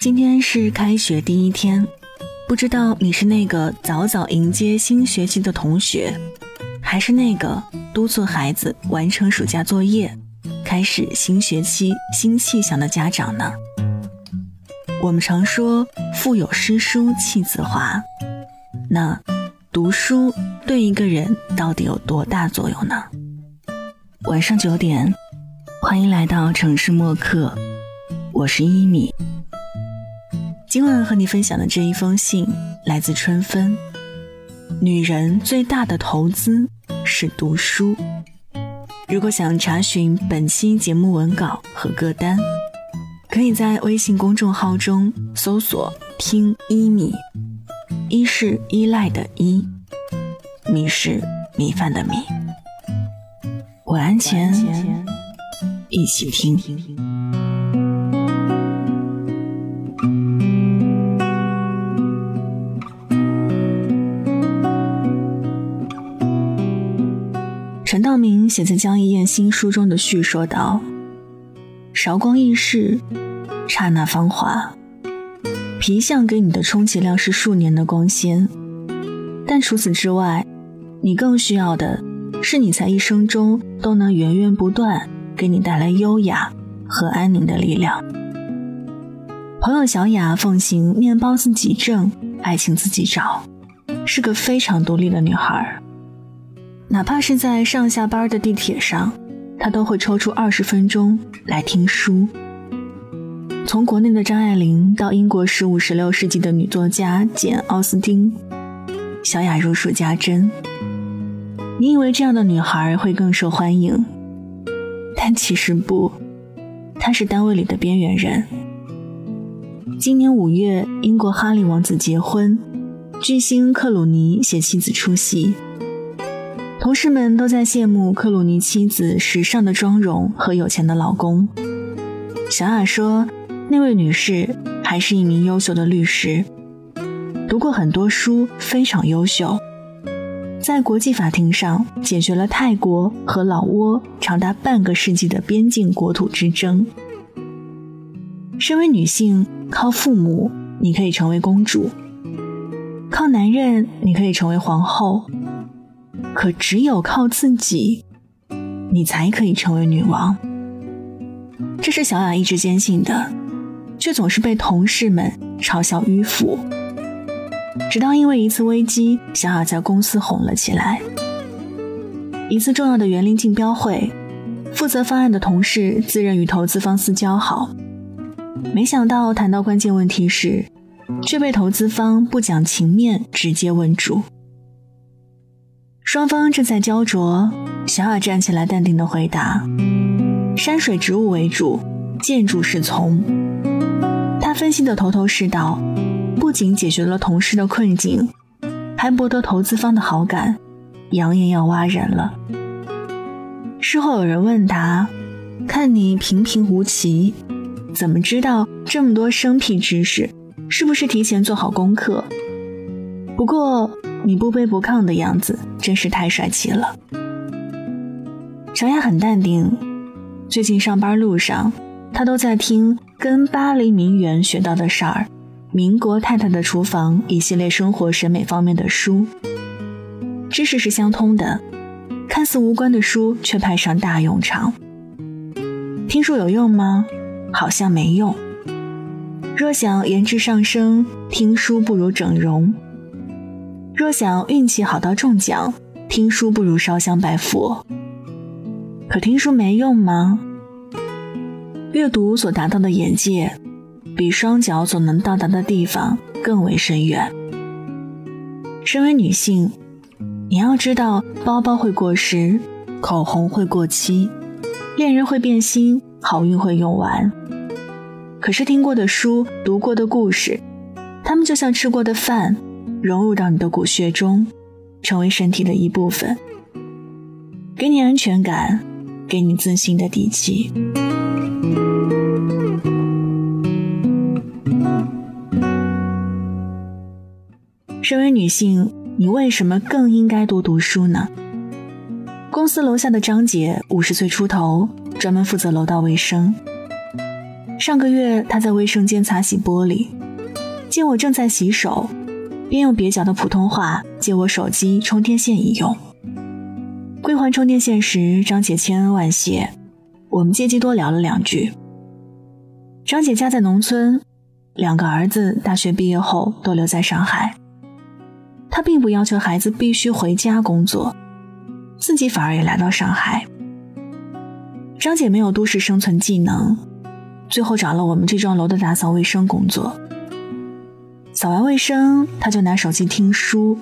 今天是开学第一天，不知道你是那个早早迎接新学期的同学，还是那个督促孩子完成暑假作业、开始新学期新气象的家长呢？我们常说“腹有诗书气自华”，那读书对一个人到底有多大作用呢？晚上九点，欢迎来到城市默客，我是一米。今晚和你分享的这一封信来自春分。女人最大的投资是读书。如果想查询本期节目文稿和歌单，可以在微信公众号中搜索“听一米”，一是依赖的依，米是米饭的米。晚安前，一起听。写在江一燕新书中的序说道：“韶光易逝，刹那芳华。皮相给你的充其量是数年的光鲜，但除此之外，你更需要的是你在一生中都能源源不断给你带来优雅和安宁的力量。”朋友小雅奉行面包自己挣，爱情自己找，是个非常独立的女孩。哪怕是在上下班的地铁上，他都会抽出二十分钟来听书。从国内的张爱玲到英国十五、十六世纪的女作家简·奥斯汀，小雅如数家珍。你以为这样的女孩会更受欢迎，但其实不，她是单位里的边缘人。今年五月，英国哈利王子结婚，巨星克鲁尼携妻子出席。同事们都在羡慕克鲁尼妻子时尚的妆容和有钱的老公。小雅说，那位女士还是一名优秀的律师，读过很多书，非常优秀，在国际法庭上解决了泰国和老挝长达半个世纪的边境国土之争。身为女性，靠父母你可以成为公主，靠男人你可以成为皇后。可只有靠自己，你才可以成为女王。这是小雅一直坚信的，却总是被同事们嘲笑迂腐。直到因为一次危机，小雅在公司红了起来。一次重要的园林竞标会，负责方案的同事自认与投资方私交好，没想到谈到关键问题时，却被投资方不讲情面，直接问住。双方正在焦灼，小雅站起来，淡定的回答：“山水植物为主，建筑是从。”他分析的头头是道，不仅解决了同事的困境，还博得投资方的好感，扬言要挖人了。事后有人问他：“看你平平无奇，怎么知道这么多生僻知识？是不是提前做好功课？”不过。你不卑不亢的样子真是太帅气了。小雅很淡定，最近上班路上，她都在听《跟巴黎名媛学到的事儿》《民国太太的厨房》一系列生活审美方面的书，知识是相通的，看似无关的书却派上大用场。听书有用吗？好像没用。若想颜值上升，听书不如整容。若想运气好到中奖，听书不如烧香拜佛。可听书没用吗？阅读所达到的眼界，比双脚所能到达的地方更为深远。身为女性，你要知道，包包会过时，口红会过期，恋人会变心，好运会用完。可是听过的书，读过的故事，他们就像吃过的饭。融入到你的骨血中，成为身体的一部分，给你安全感，给你自信的底气。身为女性，你为什么更应该多读书呢？公司楼下的张姐五十岁出头，专门负责楼道卫生。上个月，她在卫生间擦洗玻璃，见我正在洗手，便用蹩脚的普通话借我手机充电线一用。归还充电线时，张姐千恩万谢，我们借机多聊了两句。张姐家在农村，两个儿子大学毕业后都留在上海。她并不要求孩子必须回家工作，自己反而也来到上海。张姐没有都市生存技能，最后找了我们这幢楼的打扫卫生工作。扫完卫生，他就拿手机听书，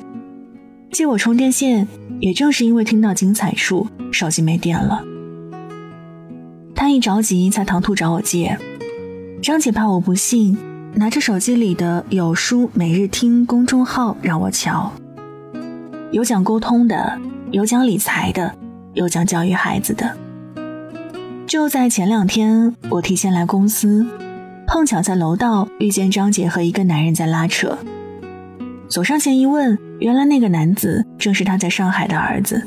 借我充电线。也正是因为听到精彩处，手机没电了，他一着急才唐突找我借。张姐怕我不信，拿着手机里的“有书每日听”公众号让我瞧，有讲沟通的，有讲理财的，有讲教育孩子的。就在前两天，我提前来公司，碰巧在楼道遇见张姐和一个男人在拉扯，走上前一问，原来那个男子正是他在上海的儿子。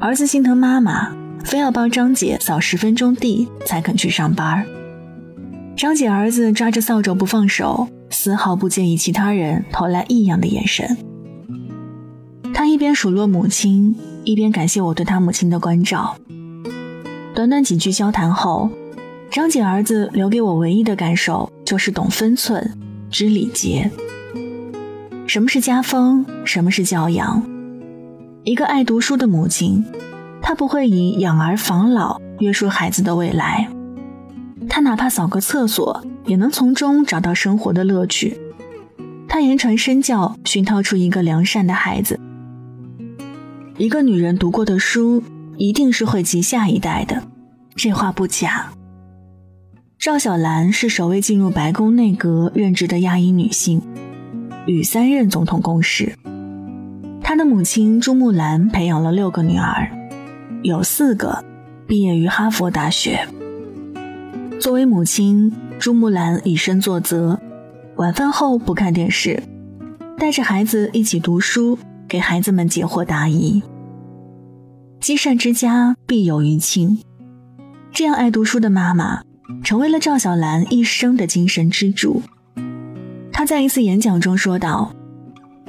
儿子心疼妈妈，非要帮张姐扫十分钟地才肯去上班。张姐儿子抓着扫帚不放手，丝毫不介意其他人投来异样的眼神。他一边数落母亲，一边感谢我对他母亲的关照。短短几句交谈后，张姐儿子留给我唯一的感受就是懂分寸、知礼节。什么是家风？什么是教养？一个爱读书的母亲，她不会以养儿防老约束孩子的未来。她哪怕扫个厕所，也能从中找到生活的乐趣。他言传身教，熏陶出一个良善的孩子。一个女人读过的书，一定是惠及下一代的，这话不假。赵小兰是首位进入白宫内阁任职的亚裔女性，与三任总统共事。她的母亲朱木兰培养了六个女儿，有四个毕业于哈佛大学。作为母亲，朱木兰以身作则，晚饭后不看电视，带着孩子一起读书，给孩子们解惑答疑。积善之家必有余庆，这样爱读书的妈妈，成为了赵小兰一生的精神支柱。她在一次演讲中说道：“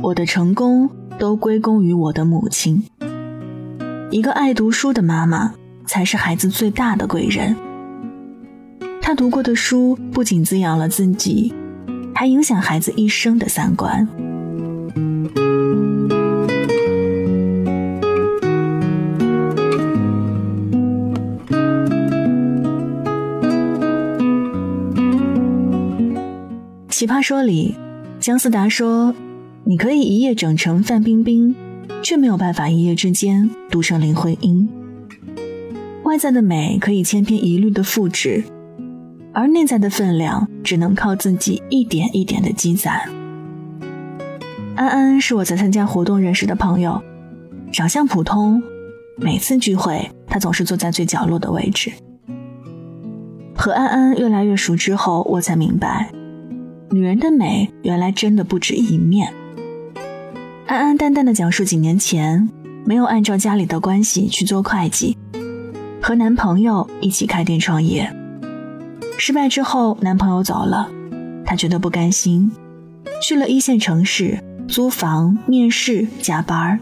我的成功都归功于我的母亲。一个爱读书的妈妈，才是孩子最大的贵人。”他读过的书不仅滋养了自己，还影响孩子一生的三观。奇葩说里，姜思达说：“你可以一夜整成范冰冰，却没有办法一夜之间读成林徽因。外在的美可以千篇一律的复制。”而内在的分量只能靠自己一点一点的积攒。安安是我在参加活动认识的朋友，长相普通，每次聚会他总是坐在最角落的位置。和安安越来越熟之后，我才明白，女人的美原来真的不止一面。安安淡淡的讲述几年前没有按照家里的关系去做会计，和男朋友一起开店创业。失败之后，男朋友走了，她觉得不甘心，去了一线城市租房、面试、加班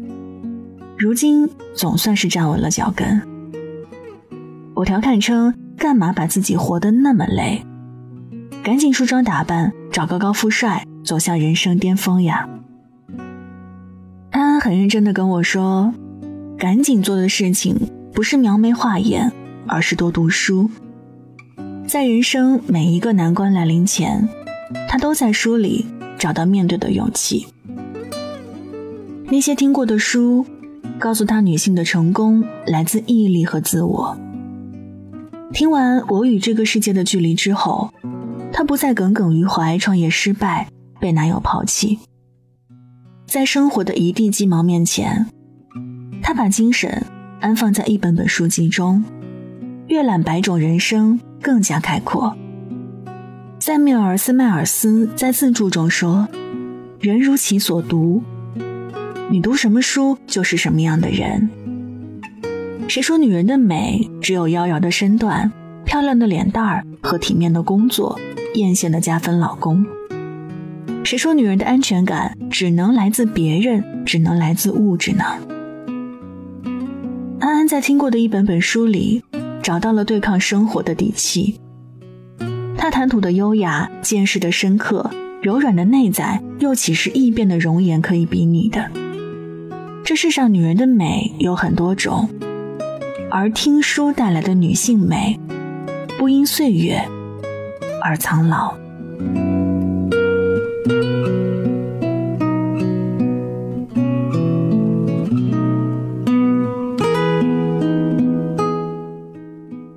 如今总算是站稳了脚跟。我调侃称：“干嘛把自己活得那么累？赶紧梳妆打扮，找个高富帅，走向人生巅峰呀！”安安很认真的跟我说：“赶紧做的事情不是描眉画眼，而是多读书。”在人生每一个难关来临前，他都在书里找到面对的勇气。那些听过的书，告诉他女性的成功来自毅力和自我。听完《我与这个世界的距离》之后，她不再耿耿于怀创业失败、被男友抛弃。在生活的一地鸡毛面前，他把精神安放在一本本书籍中，阅览百种人生。更加开阔。塞缪尔斯迈尔斯在自著中说：“人如其所读，你读什么书就是什么样的人。”谁说女人的美只有妖娆的身段、漂亮的脸蛋儿和体面的工作，艳羡的加分老公。谁说女人的安全感只能来自别人，只能来自物质呢？安安在听过的一本本书里，找到了对抗生活的底气。她谈吐的优雅，见识的深刻，柔软的内在，又岂是易变的容颜可以比拟的？这世上女人的美有很多种，而听书带来的女性美，不因岁月而苍老。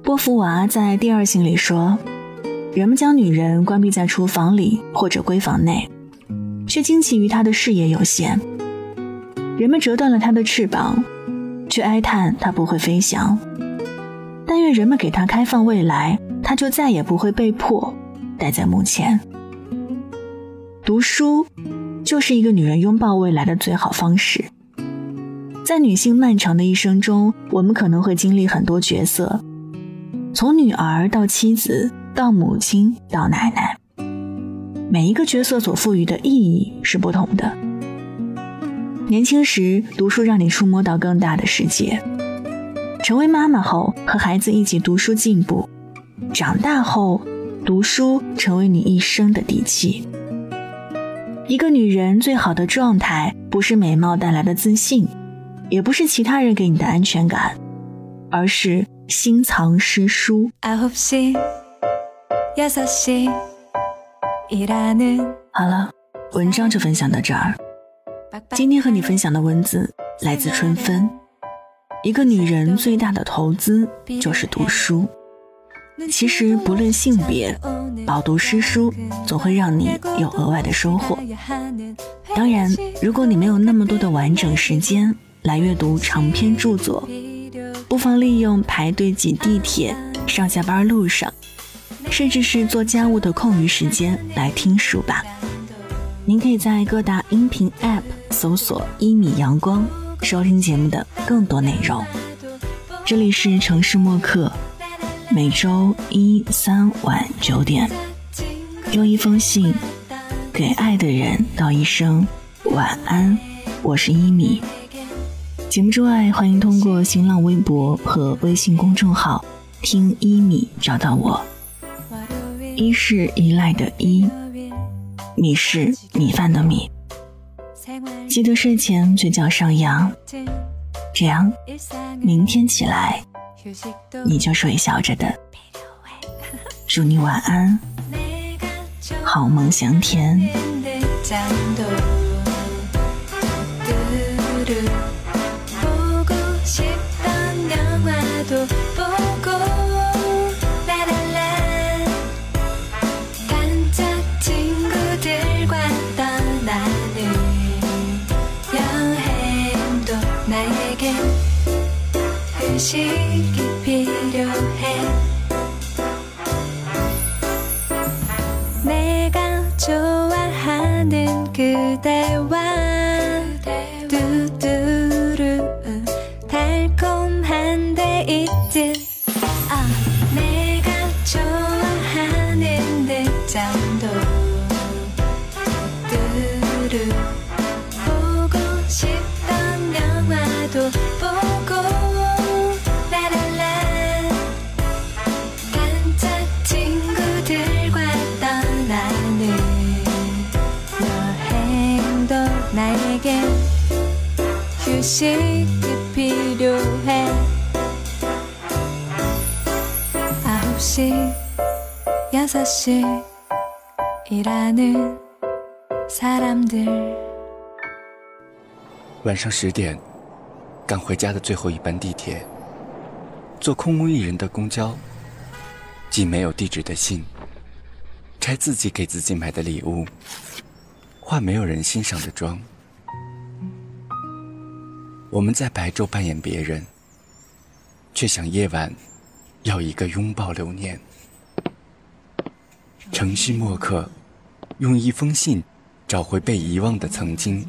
波伏娃在《第二性》里说：“人们将女人关闭在厨房里或者闺房内，却惊奇于她的视野有限；人们折断了她的翅膀，却哀叹她不会飞翔。但愿人们给她开放未来，她就再也不会被迫待在墓前。读书，就是一个女人拥抱未来的最好方式。在女性漫长的一生中，我们可能会经历很多角色。”从女儿到妻子，到母亲，到奶奶，每一个角色所赋予的意义是不同的。年轻时读书让你触摸到更大的世界，成为妈妈后和孩子一起读书进步，长大后读书成为你一生的底气。一个女人最好的状态，不是美貌带来的自信，也不是其他人给你的安全感，而是。心藏诗书。好了，文章就分享到这儿。今天和你分享的文字来自春分。一个女人最大的投资就是读书。其实不论性别，饱读诗书总会让你有额外的收获。当然，如果你没有那么多的完整时间来阅读长篇著作。不妨利用排队挤地铁、上下班路上，甚至是做家务的空余时间来听书吧。您可以在各大音频 App 搜索“一米阳光”，收听节目的更多内容。这里是城市默客，每周一、三晚九点，用一封信给爱的人道一声晚安。我是一米。节目之外，欢迎通过新浪微博和微信公众号“听一米”找到我。一是依赖的依，米是米饭的米。记得睡前嘴角上扬，这样明天起来你就睡笑着的。祝你晚安，好梦香甜。휴식이 필요해 아홉 시 여섯 시 일하는 사람들 化没有人欣赏的妆， 我们在白昼扮演别人，却想夜晚要一个拥抱留念。城市墨客，用一封信找回被遗忘的曾经。